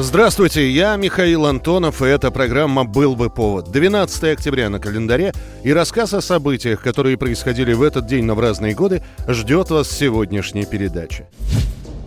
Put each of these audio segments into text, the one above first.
Здравствуйте, я Михаил Антонов, и эта программа «Был бы повод». 12 октября на календаре, и рассказ о событиях, которые происходили в этот день, но в разные годы, ждет вас в сегодняшней передаче.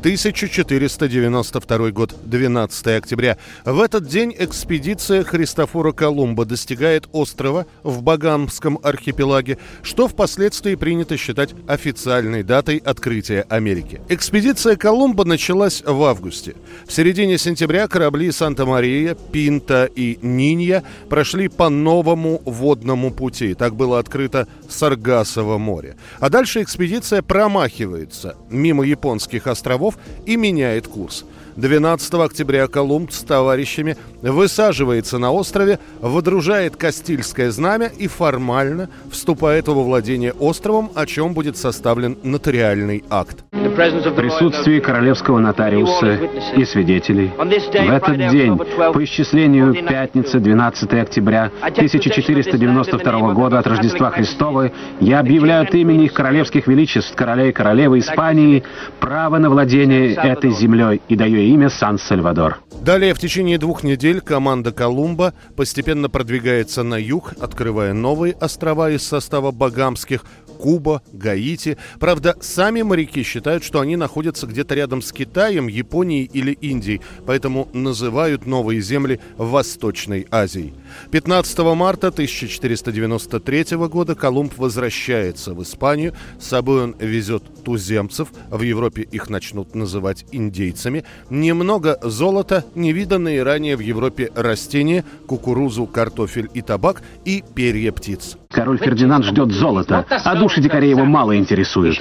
1492 год, 12 октября. В этот день экспедиция Христофора Колумба достигает острова в Багамском архипелаге, что впоследствии принято считать официальной датой открытия Америки. Экспедиция Колумба началась в августе. В середине сентября корабли «Санта-Мария», «Пинта» и «Нинья» прошли по новому водному пути. Так было открыто Саргасово море. А дальше экспедиция промахивается мимо японских островов и меняет курс. 12 октября Колумб с товарищами высаживается на острове, водружает Кастильское знамя и формально вступает во владение островом, о чем будет составлен нотариальный акт. В присутствии королевского нотариуса и свидетелей в этот день, по исчислению пятницы 12 октября 1492 года от Рождества Христова, я объявляю от имени их королевских величеств, короля и королевы Испании, право на владение этой землей и даю имя Сан-Сальвадор. Далее в течение двух недель команда Колумба постепенно продвигается на юг, открывая новые острова из состава багамских Куба, Гаити. Правда, сами моряки считают, что они находятся где-то рядом с Китаем, Японией или Индией, поэтому называют новые земли Восточной Азией. 15 марта 1493 года Колумб возвращается в Испанию. С собой он везет туземцев. В Европе их начнут называть индейцами. Немного золота, невиданные ранее в Европе растения, кукурузу, картофель и табак и перья птиц. Король Фердинанд ждет золота, а души дикарей его мало интересуют.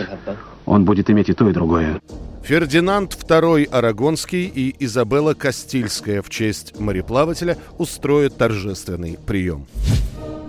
Он будет иметь и то, и другое. Фердинанд II Арагонский и Изабелла Кастильская в честь мореплавателя устроят торжественный прием.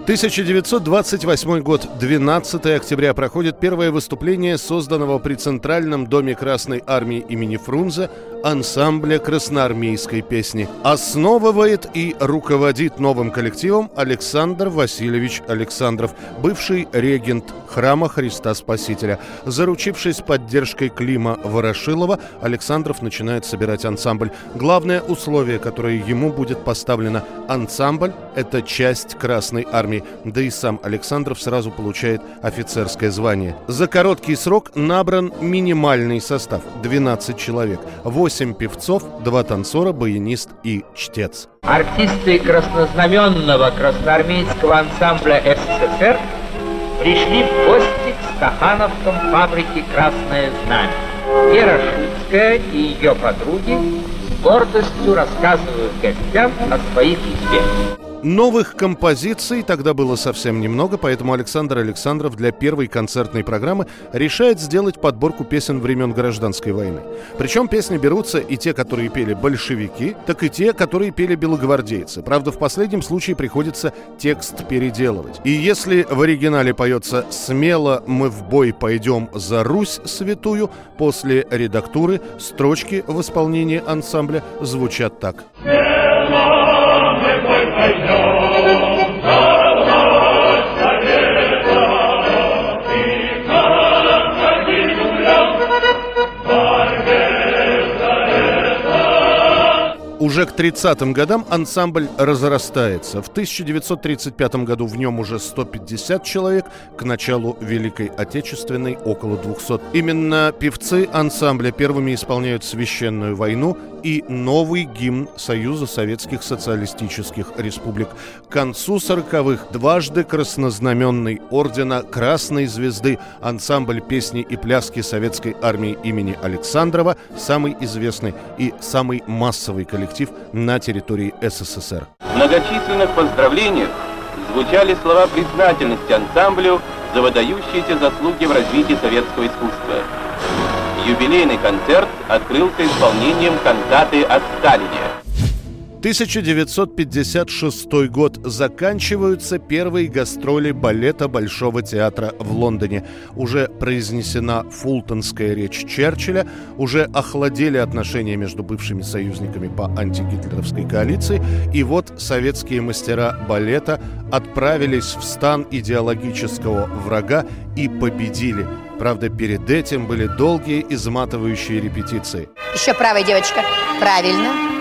1928 год, 12 октября, проходит первое выступление созданного при Центральном доме Красной Армии имени Фрунзе ансамбля красноармейской песни. Основывает и руководит новым коллективом Александр Васильевич Александров, бывший регент храма Христа Спасителя. Заручившись поддержкой Клима Ворошилова, Александров начинает собирать ансамбль. Главное условие, которое ему будет поставлено – ансамбль – это часть Красной Армии. Да и сам Александров сразу получает офицерское звание. За короткий срок набран минимальный состав – 12 человек. 8 певцов, 2 танцора, баянист и чтец. Артисты краснознаменного красноармейского ансамбля СССР пришли в гости к стахановском фабрике «Красное знамя». Вера Шуцкая и ее подруги с гордостью рассказывают гостям о своих успехах. Новых композиций тогда было совсем немного, поэтому Александр Александров для первой концертной программы решает сделать подборку песен времен Гражданской войны. Причем песни берутся и те, которые пели большевики, так и те, которые пели белогвардейцы. Правда, в последнем случае приходится текст переделывать. И если в оригинале поется «Смело мы в бой пойдем за Русь святую», после редактуры строчки в исполнении ансамбля звучат так. Уже к 30-м годам ансамбль разрастается. В 1935 году в нем уже 150 человек, к началу Великой Отечественной около 200. Именно певцы ансамбля первыми исполняют «Священную войну» и новый гимн Союза Советских Социалистических Республик. К концу 40-х дважды краснознаменный ордена Красной Звезды ансамбль песни и пляски Советской Армии имени Александрова самый известный и самый массовый коллектив на территории СССР. В многочисленных поздравлениях звучали слова признательности ансамблю за выдающиеся заслуги в развитии советского искусства. Юбилейный концерт открылся исполнением кантаты о Сталине. 1956 год. Заканчиваются первые гастроли балета Большого театра в Лондоне. Уже произнесена фултонская речь Черчилля, уже охладели отношения между бывшими союзниками по антигитлеровской коалиции, и вот советские мастера балета отправились в стан идеологического врага и победили. Правда, перед этим были долгие изматывающие репетиции. Еще правая девочка. Правильно.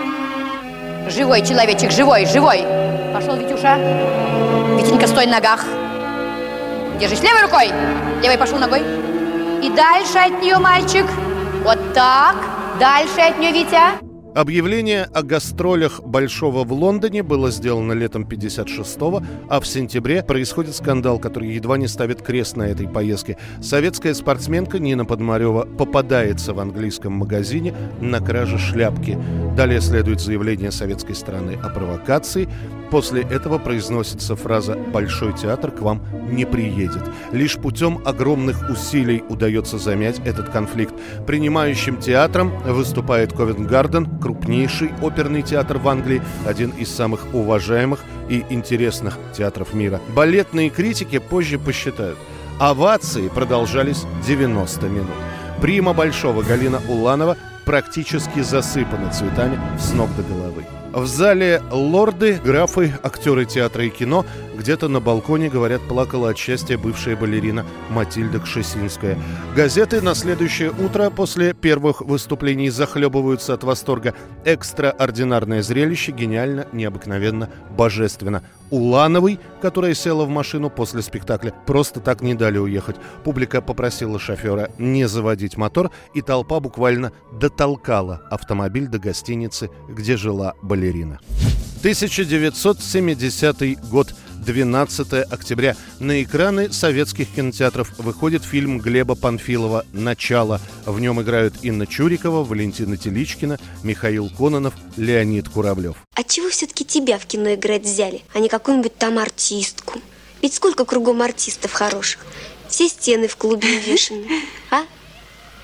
Живой человечек, живой, живой. Пошел, Витюша. Витенька, стой на ногах. Держись левой рукой. Левой пошел ногой. И дальше от нее, мальчик. Вот так. Дальше от нее, Витя. Объявление о гастролях Большого в Лондоне было сделано летом 56-го, а в сентябре происходит скандал, который едва не ставит крест на этой поездке. Советская спортсменка Нина Подмарева попадается в английском магазине на краже шляпки. Далее следует заявление советской стороны о провокации. После этого произносится фраза «Большой театр к вам не приедет». Лишь путем огромных усилий удается замять этот конфликт. Принимающим театром выступает Ковент-Гарден, крупнейший оперный театр в Англии, один из самых уважаемых и интересных театров мира. Балетные критики позже посчитают. Овации продолжались 90 минут. Прима Большого Галина Уланова практически засыпана цветами с ног до головы. В зале лорды, графы, актеры театра и кино где-то на балконе, говорят, плакала от счастья бывшая балерина Матильда Кшесинская. Газеты на следующее утро после первых выступлений захлебываются от восторга. Экстраординарное зрелище, гениально, необыкновенно, божественно. Улановой, которая села в машину после спектакля, просто так не дали уехать. Публика попросила шофера не заводить мотор, и толпа буквально дотолкала автомобиль до гостиницы, где жила балерина. 1970 год. 12 октября. На экраны советских кинотеатров выходит фильм Глеба Панфилова «Начало». В нем играют Инна Чурикова, Валентина Теличкина, Михаил Кононов, Леонид Куравлев. А чего все-таки тебя в кино играть взяли, а не какую-нибудь там артистку? Ведь сколько кругом артистов хороших. Все стены в клубе увешаны. А?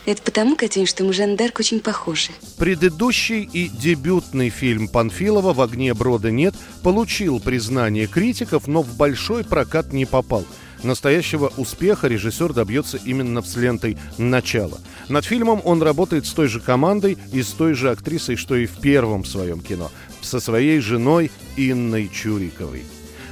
Это потому, Катюнь, что мы Жандарк очень похожи. Предыдущий и дебютный фильм Панфилова «В огне брода нет» получил признание критиков, но в большой прокат не попал. Настоящего успеха режиссер добьется именно с лентой «Начало». Над фильмом он работает с той же командой и с той же актрисой, что и в первом своем кино, со своей женой Инной Чуриковой.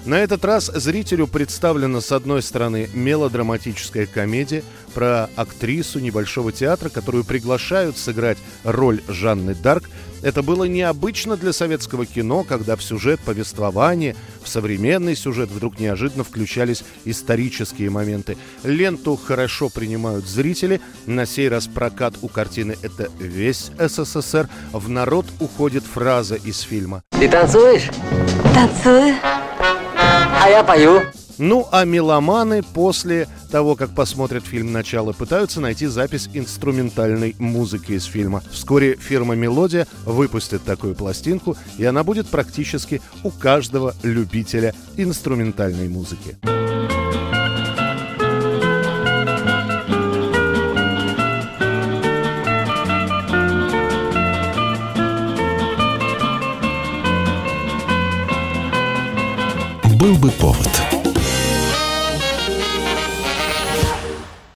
На этот раз зрителю представлена с одной стороны мелодраматическая комедия про актрису небольшого театра, которую приглашают сыграть роль Жанны Дарк. Это было необычно для советского кино, когда в сюжет повествования, в современный сюжет вдруг неожиданно включались исторические моменты. Ленту хорошо принимают зрители. На сей раз прокат у картины «Это весь СССР». В народ уходит фраза из фильма. Ты танцуешь? Танцую. А я пою. Ну, а меломаны после того, как посмотрят фильм «Начало», пытаются найти запись инструментальной музыки из фильма. Вскоре фирма «Мелодия» выпустит такую пластинку, и она будет практически у каждого любителя инструментальной музыки. Был бы повод –